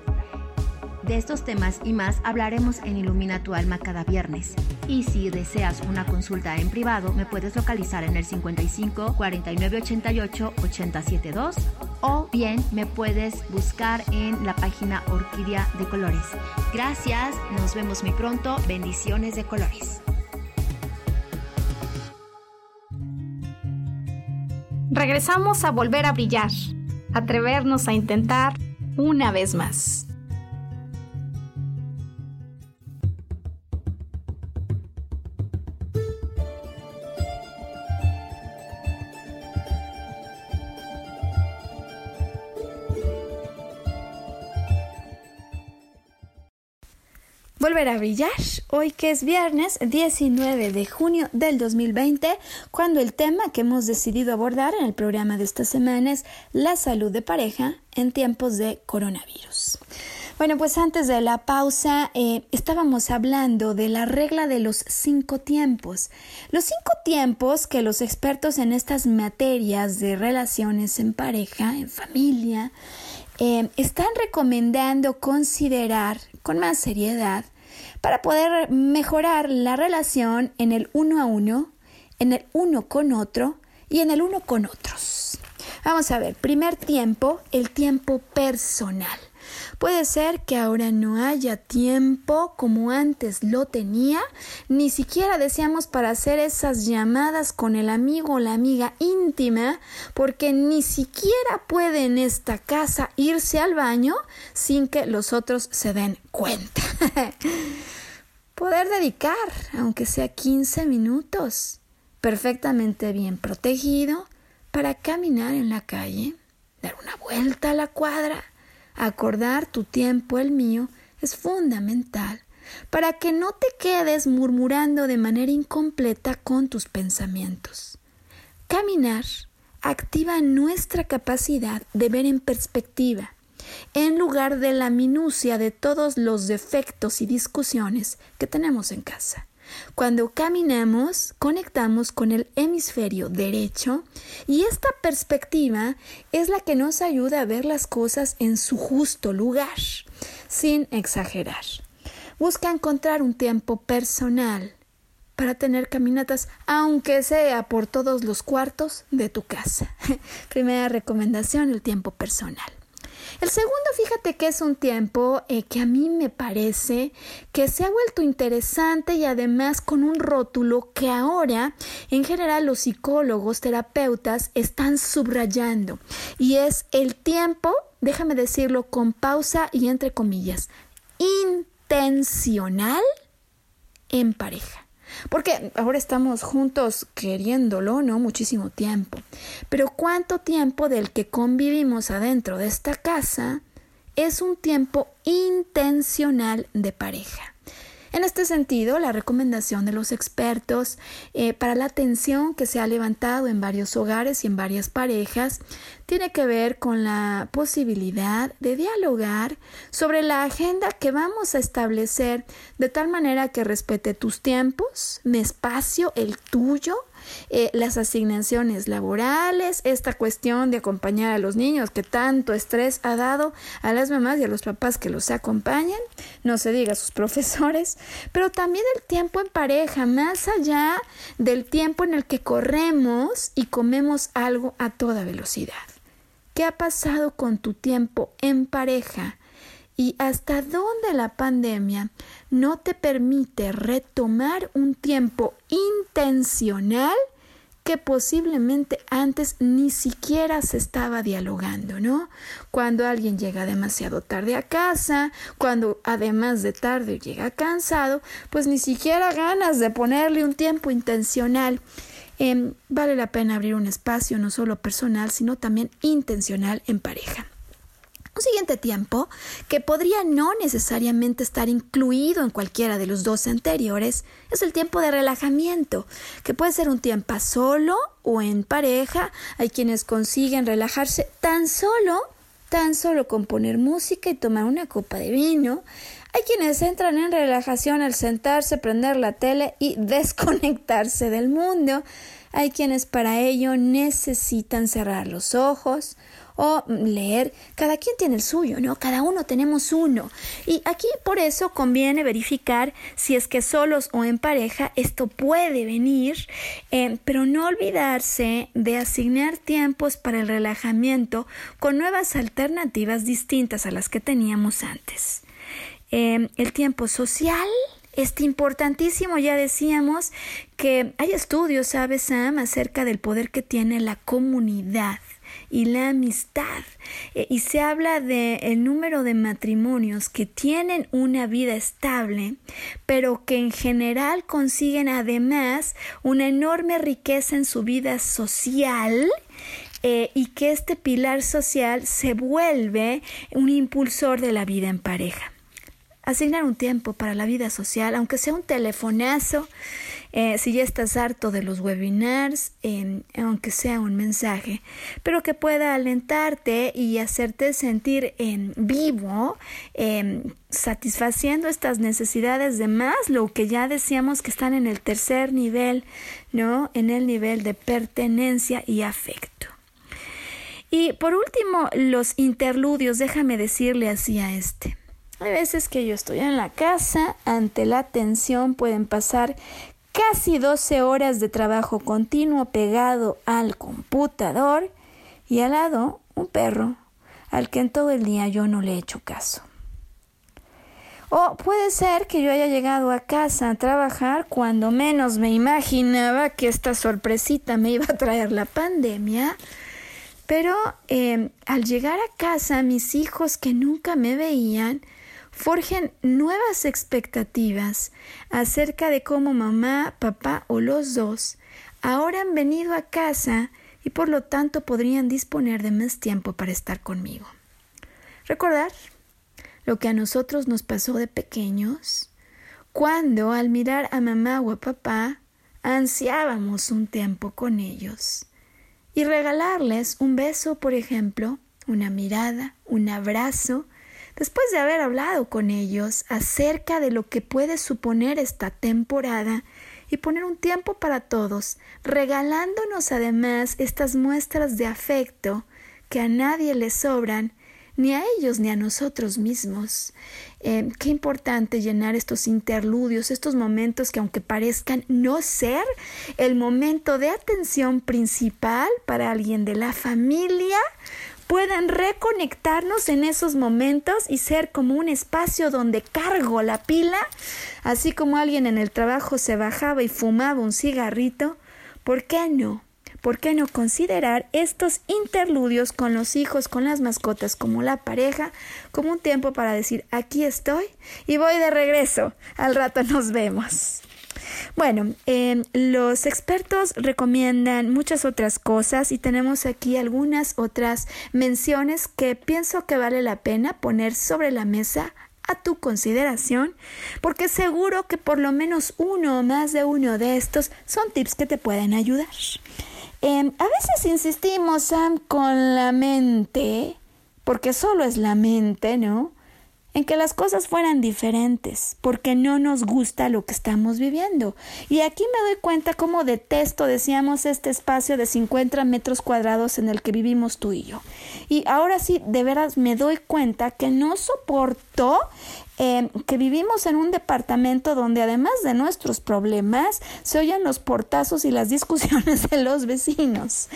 De estos temas y más hablaremos en Ilumina tu alma cada viernes. Y si deseas una consulta en privado, me puedes localizar en el 55 49 88 872 o bien me puedes buscar en la página Orquídea de Colores. Gracias, nos vemos muy pronto. Bendiciones de colores. Regresamos a volver a brillar, atrevernos a intentar una vez más. Volver a brillar hoy que es viernes 19 de junio del 2020 cuando el tema que hemos decidido abordar en el programa de esta semana es la salud de pareja en tiempos de coronavirus. Bueno, pues antes de la pausa eh, estábamos hablando de la regla de los cinco tiempos. Los cinco tiempos que los expertos en estas materias de relaciones en pareja, en familia, eh, están recomendando considerar con más seriedad para poder mejorar la relación en el uno a uno, en el uno con otro y en el uno con otros. Vamos a ver, primer tiempo, el tiempo personal. Puede ser que ahora no haya tiempo como antes lo tenía, ni siquiera deseamos para hacer esas llamadas con el amigo o la amiga íntima, porque ni siquiera puede en esta casa irse al baño sin que los otros se den cuenta. [LAUGHS] Poder dedicar, aunque sea 15 minutos, perfectamente bien protegido, para caminar en la calle, dar una vuelta a la cuadra, Acordar tu tiempo, el mío, es fundamental para que no te quedes murmurando de manera incompleta con tus pensamientos. Caminar activa nuestra capacidad de ver en perspectiva, en lugar de la minucia de todos los defectos y discusiones que tenemos en casa. Cuando caminamos, conectamos con el hemisferio derecho y esta perspectiva es la que nos ayuda a ver las cosas en su justo lugar, sin exagerar. Busca encontrar un tiempo personal para tener caminatas, aunque sea por todos los cuartos de tu casa. [LAUGHS] Primera recomendación, el tiempo personal. El segundo, fíjate que es un tiempo eh, que a mí me parece que se ha vuelto interesante y además con un rótulo que ahora en general los psicólogos, terapeutas están subrayando y es el tiempo, déjame decirlo con pausa y entre comillas, intencional en pareja. Porque ahora estamos juntos queriéndolo, ¿no? Muchísimo tiempo. Pero ¿cuánto tiempo del que convivimos adentro de esta casa es un tiempo intencional de pareja? En este sentido, la recomendación de los expertos eh, para la atención que se ha levantado en varios hogares y en varias parejas tiene que ver con la posibilidad de dialogar sobre la agenda que vamos a establecer de tal manera que respete tus tiempos, mi espacio, el tuyo, eh, las asignaciones laborales, esta cuestión de acompañar a los niños que tanto estrés ha dado a las mamás y a los papás que los acompañan, no se diga a sus [LAUGHS] profesores, pero también el tiempo en pareja, más allá del tiempo en el que corremos y comemos algo a toda velocidad. ¿Qué ha pasado con tu tiempo en pareja? Y hasta dónde la pandemia no te permite retomar un tiempo intencional que posiblemente antes ni siquiera se estaba dialogando, ¿no? Cuando alguien llega demasiado tarde a casa, cuando además de tarde llega cansado, pues ni siquiera ganas de ponerle un tiempo intencional. Em, vale la pena abrir un espacio no solo personal, sino también intencional en pareja. Un siguiente tiempo, que podría no necesariamente estar incluido en cualquiera de los dos anteriores, es el tiempo de relajamiento, que puede ser un tiempo solo o en pareja. Hay quienes consiguen relajarse tan solo, tan solo con poner música y tomar una copa de vino. Hay quienes entran en relajación al sentarse, prender la tele y [LAUGHS] desconectarse del mundo. Hay quienes para ello necesitan cerrar los ojos o leer. Cada quien tiene el suyo, ¿no? Cada uno tenemos uno. Y aquí por eso conviene verificar si es que solos o en pareja esto puede venir, eh, pero no olvidarse de asignar tiempos para el relajamiento con nuevas alternativas distintas a las que teníamos antes. Eh, el tiempo social es importantísimo, ya decíamos que hay estudios, ¿sabes, Sam?, acerca del poder que tiene la comunidad y la amistad. Eh, y se habla de el número de matrimonios que tienen una vida estable, pero que en general consiguen además una enorme riqueza en su vida social eh, y que este pilar social se vuelve un impulsor de la vida en pareja asignar un tiempo para la vida social, aunque sea un telefonazo, eh, si ya estás harto de los webinars, aunque sea un mensaje, pero que pueda alentarte y hacerte sentir en vivo, satisfaciendo estas necesidades de más, lo que ya decíamos que están en el tercer nivel, ¿no? En el nivel de pertenencia y afecto. Y por último, los interludios, déjame decirle así a este. Hay veces que yo estoy en la casa, ante la tensión pueden pasar casi 12 horas de trabajo continuo pegado al computador y al lado un perro al que en todo el día yo no le he hecho caso. O puede ser que yo haya llegado a casa a trabajar cuando menos me imaginaba que esta sorpresita me iba a traer la pandemia, pero eh, al llegar a casa mis hijos que nunca me veían, forjen nuevas expectativas acerca de cómo mamá, papá o los dos ahora han venido a casa y por lo tanto podrían disponer de más tiempo para estar conmigo. Recordar lo que a nosotros nos pasó de pequeños, cuando al mirar a mamá o a papá ansiábamos un tiempo con ellos y regalarles un beso, por ejemplo, una mirada, un abrazo, Después de haber hablado con ellos acerca de lo que puede suponer esta temporada y poner un tiempo para todos, regalándonos además estas muestras de afecto que a nadie le sobran, ni a ellos ni a nosotros mismos. Eh, qué importante llenar estos interludios, estos momentos que aunque parezcan no ser el momento de atención principal para alguien de la familia, puedan reconectarnos en esos momentos y ser como un espacio donde cargo la pila, así como alguien en el trabajo se bajaba y fumaba un cigarrito, ¿por qué no? ¿Por qué no considerar estos interludios con los hijos, con las mascotas, como la pareja, como un tiempo para decir, aquí estoy y voy de regreso, al rato nos vemos? Bueno, em, los expertos recomiendan muchas otras cosas y tenemos aquí algunas otras menciones que pienso que vale la pena poner sobre la mesa a tu consideración porque seguro que por lo menos uno o más de uno de estos son tips que te pueden ayudar. Em, a veces insistimos, Sam, con la mente, porque solo es la mente, ¿no? En que las cosas fueran diferentes, porque no nos gusta lo que estamos viviendo. Y aquí me doy cuenta cómo detesto, decíamos, este espacio de 50 metros cuadrados en el que vivimos tú y yo. Y ahora sí, de veras me doy cuenta que no soporto em, que vivimos en un departamento donde además de nuestros problemas se oyen los portazos y las [LAUGHS] discusiones de los vecinos.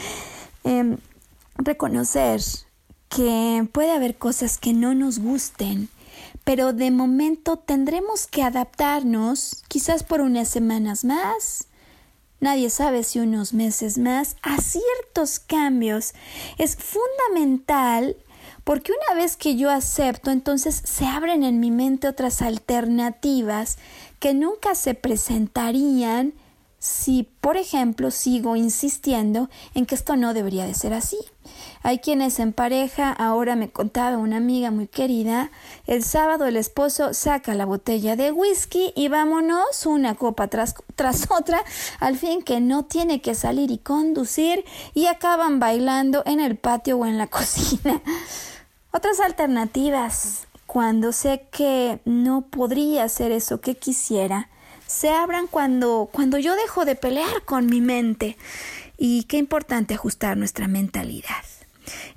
Em, reconocer que puede haber cosas que no nos gusten pero de momento tendremos que adaptarnos, quizás por unas semanas más, nadie sabe si unos meses más, a ciertos cambios. Es fundamental porque una vez que yo acepto, entonces se abren en mi mente otras alternativas que nunca se presentarían si, por ejemplo, sigo insistiendo en que esto no debería de ser así. Hay quienes en pareja, ahora me contaba una amiga muy querida, el sábado el esposo saca la botella de whisky y vámonos una copa tras, tras [LAUGHS] otra, al fin que no tiene que salir y conducir y acaban bailando en el patio o en la [LAUGHS] cocina. Otras alternativas, cuando sé que no podría hacer eso que quisiera, se abran cuando, cuando yo dejo de pelear con mi mente. Y qué importante ajustar nuestra mentalidad.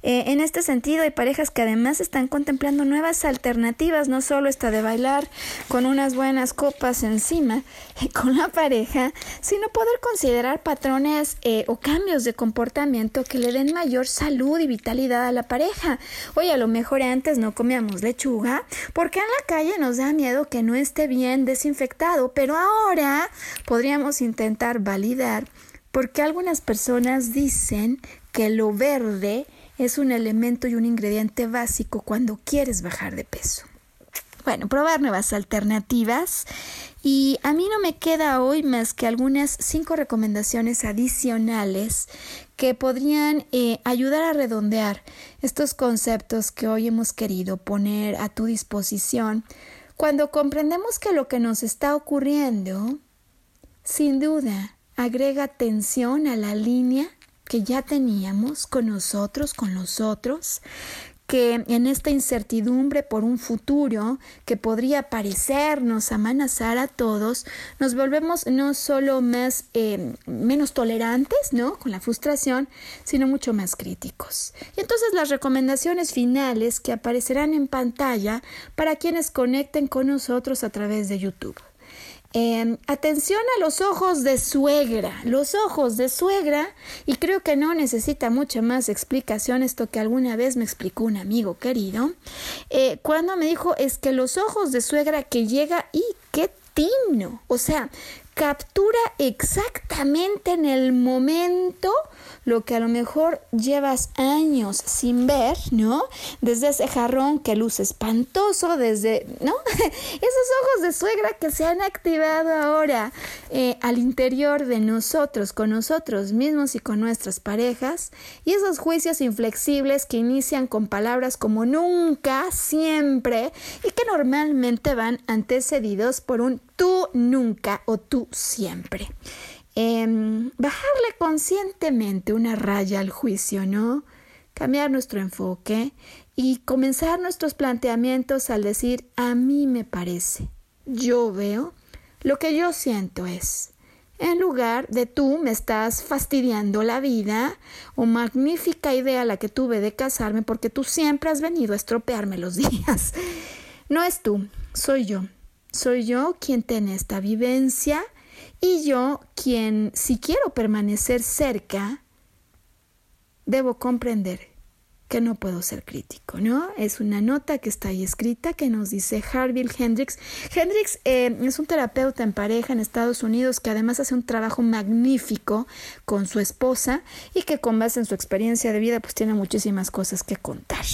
Eh, en este sentido, hay parejas que además están contemplando nuevas alternativas, no solo esta de bailar con unas buenas copas encima con la pareja, sino poder considerar patrones eh, o cambios de comportamiento que le den mayor salud y vitalidad a la pareja. Oye, a lo mejor antes no comíamos lechuga porque en la calle nos da miedo que no esté bien desinfectado, pero ahora podríamos intentar validar porque algunas personas dicen que lo verde es un elemento y un ingrediente básico cuando quieres bajar de peso. Bueno, probar nuevas alternativas y a mí no me queda hoy más que algunas cinco recomendaciones adicionales que podrían eh, ayudar a redondear estos conceptos que hoy hemos querido poner a tu disposición cuando comprendemos que lo que nos está ocurriendo, sin duda, agrega tensión a la línea que ya teníamos con nosotros, con los otros, que en esta incertidumbre por un futuro que podría parecernos amenazar a todos, nos volvemos no solo más eh, menos tolerantes, ¿no? Con la frustración, sino mucho más críticos. Y entonces las recomendaciones finales que aparecerán en pantalla para quienes conecten con nosotros a través de YouTube. Em, atención a los ojos de suegra, los ojos de suegra, y creo que no necesita mucha más explicación esto que alguna vez me explicó un amigo querido, eh, cuando me dijo es que los ojos de suegra que llega y qué tino, o sea, captura exactamente en el momento lo que a lo mejor llevas años sin ver, ¿no? Desde ese jarrón que luce espantoso, desde, ¿no? [LAUGHS] Esos ojos de suegra que se han activado ahora eh, al interior de nosotros, con nosotros mismos y con nuestras parejas, y esos juicios inflexibles que inician con palabras como nunca, siempre, y que normalmente van antecedidos por un tú nunca o tú siempre. Em, bajarle conscientemente una raya al juicio, ¿no? Cambiar nuestro enfoque y comenzar nuestros planteamientos al decir a mí me parece, yo veo, lo que yo siento es. En lugar de tú me estás fastidiando la vida o magnífica idea la que tuve de casarme porque tú siempre has venido a estropearme los [LAUGHS] días. No es tú, soy yo. Soy yo quien tiene esta vivencia y yo, quien, si quiero permanecer cerca, debo comprender que no puedo ser crítico, ¿no? Es una nota que está ahí escrita que nos dice Harville Hendrix. Hendrix eh, es un terapeuta en pareja en Estados Unidos que además hace un trabajo magnífico con su esposa y que con base en su experiencia de vida pues tiene muchísimas cosas que contar.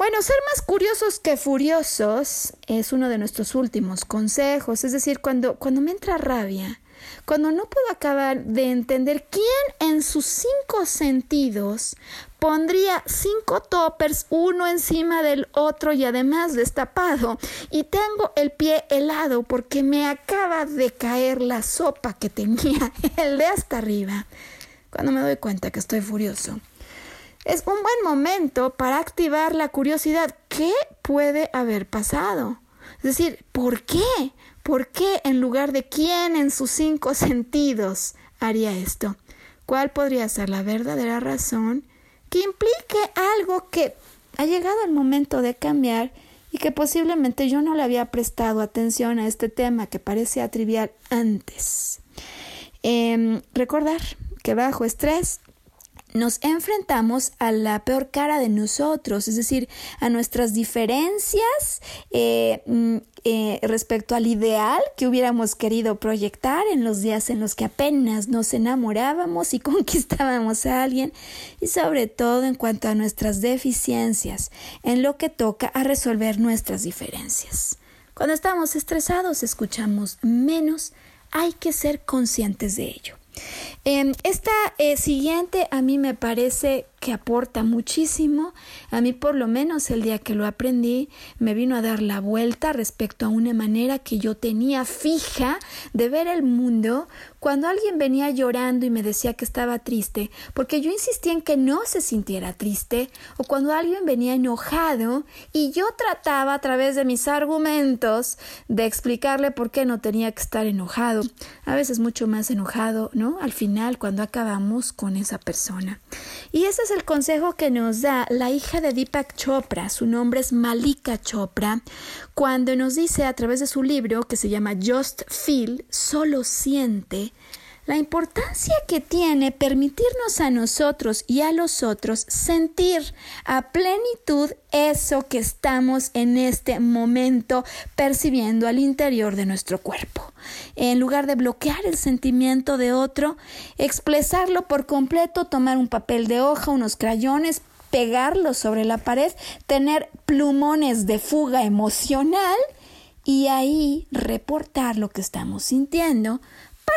Bueno, ser más curiosos que furiosos es uno de nuestros últimos consejos. Es decir, cuando, cuando me entra rabia, cuando no puedo acabar de entender quién en sus cinco sentidos pondría cinco toppers uno encima del otro y además destapado y tengo el pie helado porque me acaba de caer la sopa que tenía [LAUGHS] el de hasta arriba cuando me doy cuenta que estoy furioso. Es un buen momento para activar la curiosidad. ¿Qué puede haber pasado? Es decir, ¿por qué? ¿Por qué en lugar de quién en sus cinco [LAUGHS] sentidos haría esto? ¿Cuál podría ser la verdadera razón que implique algo que ha llegado el momento de cambiar y que posiblemente yo no le había prestado atención a este tema que parecía trivial antes? Em, recordar que bajo estrés nos enfrentamos a la peor cara de nosotros, es decir, a nuestras diferencias eh, mm, eh, respecto al ideal que hubiéramos querido proyectar en los días en los que apenas nos enamorábamos y [LAUGHS] conquistábamos a alguien, y sobre todo en cuanto a nuestras deficiencias, en lo que toca a resolver nuestras diferencias. Cuando estamos estresados escuchamos menos, hay que ser conscientes de ello. Em, esta eh, siguiente a mí me parece que aporta muchísimo. A mí por lo menos el día que lo aprendí me vino a dar la vuelta respecto a una manera que yo tenía fija de ver el mundo cuando alguien venía llorando y me decía que estaba triste, porque yo insistía en que no se sintiera triste, o cuando alguien venía enojado y yo trataba a través de mis argumentos de explicarle por qué no tenía que estar enojado, a veces mucho más enojado, ¿no? Al final cuando acabamos con esa persona. Y ese es el consejo que nos da la hija de Deepak Chopra, su nombre es Malika Chopra, cuando nos dice a través de su libro que se llama Just Feel, solo siente, la importancia que tiene permitirnos a nosotros y a los otros sentir a plenitud eso que estamos en este momento percibiendo al interior de nuestro cuerpo. En lugar de bloquear el sentimiento de otro, expresarlo por completo, tomar un papel de hoja, unos crayones, pegarlo sobre la pared, tener plumones de fuga emocional y ahí reportar lo que estamos sintiendo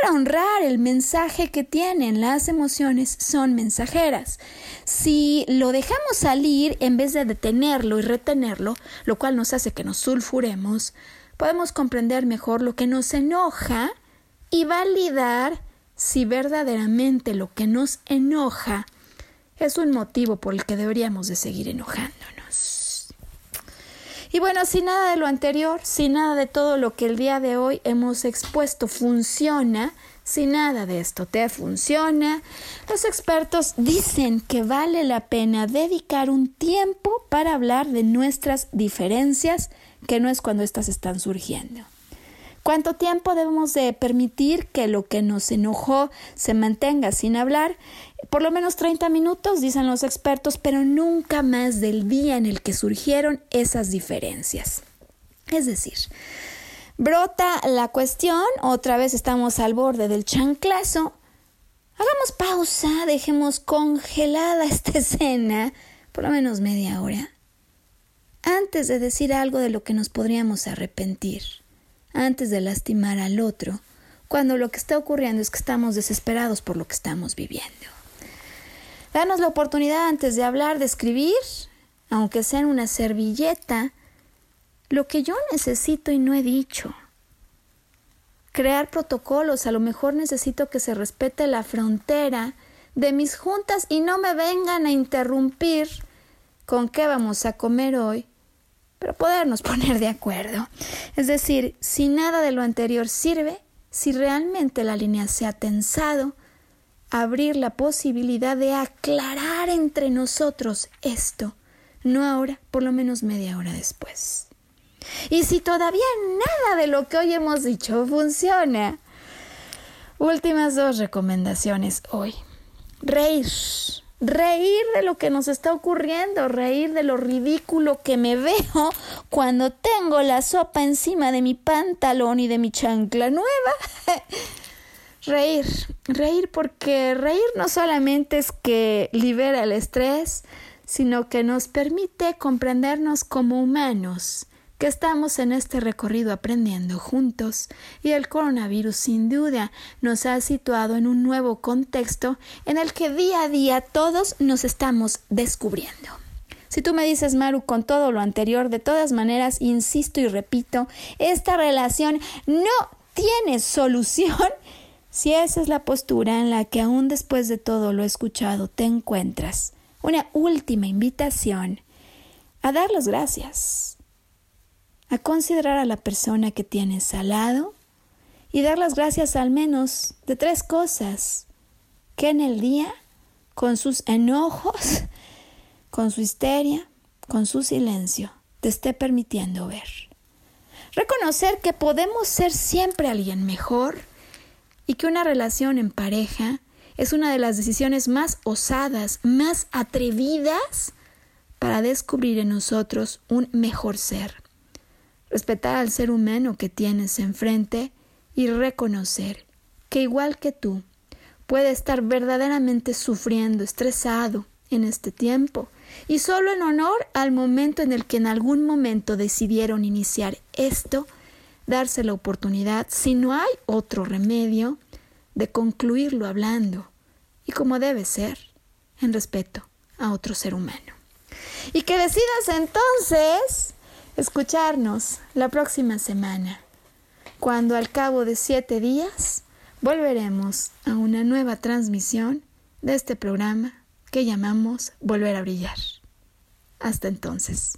para honrar el mensaje que tienen. Las emociones son mensajeras. Si lo dejamos salir en vez de detenerlo y retenerlo, lo cual nos hace que nos sulfuremos, podemos comprender mejor lo que nos enoja y validar si verdaderamente lo que nos enoja es un motivo por el que deberíamos de seguir enojándonos. Y bueno, si nada de lo anterior, si nada de todo lo que el día de hoy hemos expuesto funciona, si nada de esto te funciona, los expertos dicen que vale la pena dedicar un tiempo para hablar de nuestras diferencias, que no es cuando éstas están surgiendo. ¿Cuánto tiempo debemos de permitir que lo que nos enojó se mantenga sin hablar? Por lo menos 30 minutos, dicen los expertos, pero nunca más del día en el que surgieron esas diferencias. Es decir, brota la cuestión, otra vez estamos al borde del chanclazo. Hagamos pausa, dejemos congelada [LAUGHS] esta escena, por lo menos media hora, antes de decir algo de lo que nos podríamos arrepentir antes de lastimar al otro, cuando lo que está ocurriendo es que estamos desesperados por lo que estamos viviendo. Danos la oportunidad antes de hablar, de escribir, aunque sea en una servilleta, lo que yo necesito y no he dicho. Crear protocolos, a lo mejor necesito que se respete la frontera de mis juntas y no me vengan a interrumpir con qué vamos a comer hoy pero podernos [LAUGHS] poner de acuerdo. Es decir, si nada de lo anterior sirve, si realmente la línea se ha tensado, abrir la posibilidad de aclarar entre nosotros esto, no ahora, por lo menos media hora después. Y si todavía nada de lo que hoy hemos dicho funciona, últimas dos recomendaciones hoy. Reír reír de lo que nos está ocurriendo, reír de lo ridículo que me veo cuando tengo la sopa encima de mi pantalón y de mi chancla nueva. [LAUGHS] reír, reír porque reír no solamente es que libera el estrés, sino que nos permite comprendernos como humanos, que estamos en este recorrido aprendiendo juntos y el coronavirus sin duda nos ha situado en un nuevo contexto en el que día a día todos nos estamos descubriendo. Si tú me dices, Maru, con todo lo anterior, de todas maneras, insisto y repito, esta relación no tiene solución si esa es la postura en la que aún después de todo lo escuchado te encuentras. Una última invitación a dar las gracias, a considerar a la persona que tienes al lado y dar las gracias al menos de tres cosas que en el día, con sus enojos, [LAUGHS] con su histeria, con su silencio, te esté permitiendo ver. Reconocer que podemos ser siempre alguien mejor y que una relación en pareja es una de las decisiones más osadas, más atrevidas para descubrir en nosotros un mejor ser. Respetar al ser humano que tienes enfrente y reconocer que igual que tú puede estar verdaderamente sufriendo, estresado en este tiempo y solo en honor al momento en el que en algún momento decidieron iniciar esto, darse la oportunidad, si no hay otro remedio, de concluirlo hablando, y como debe ser, en respeto a otro ser humano. Y que decidas entonces escucharnos la próxima semana, cuando al cabo de siete días volveremos a una nueva transmisión de este programa que llamamos Volver a Brillar. Hasta entonces.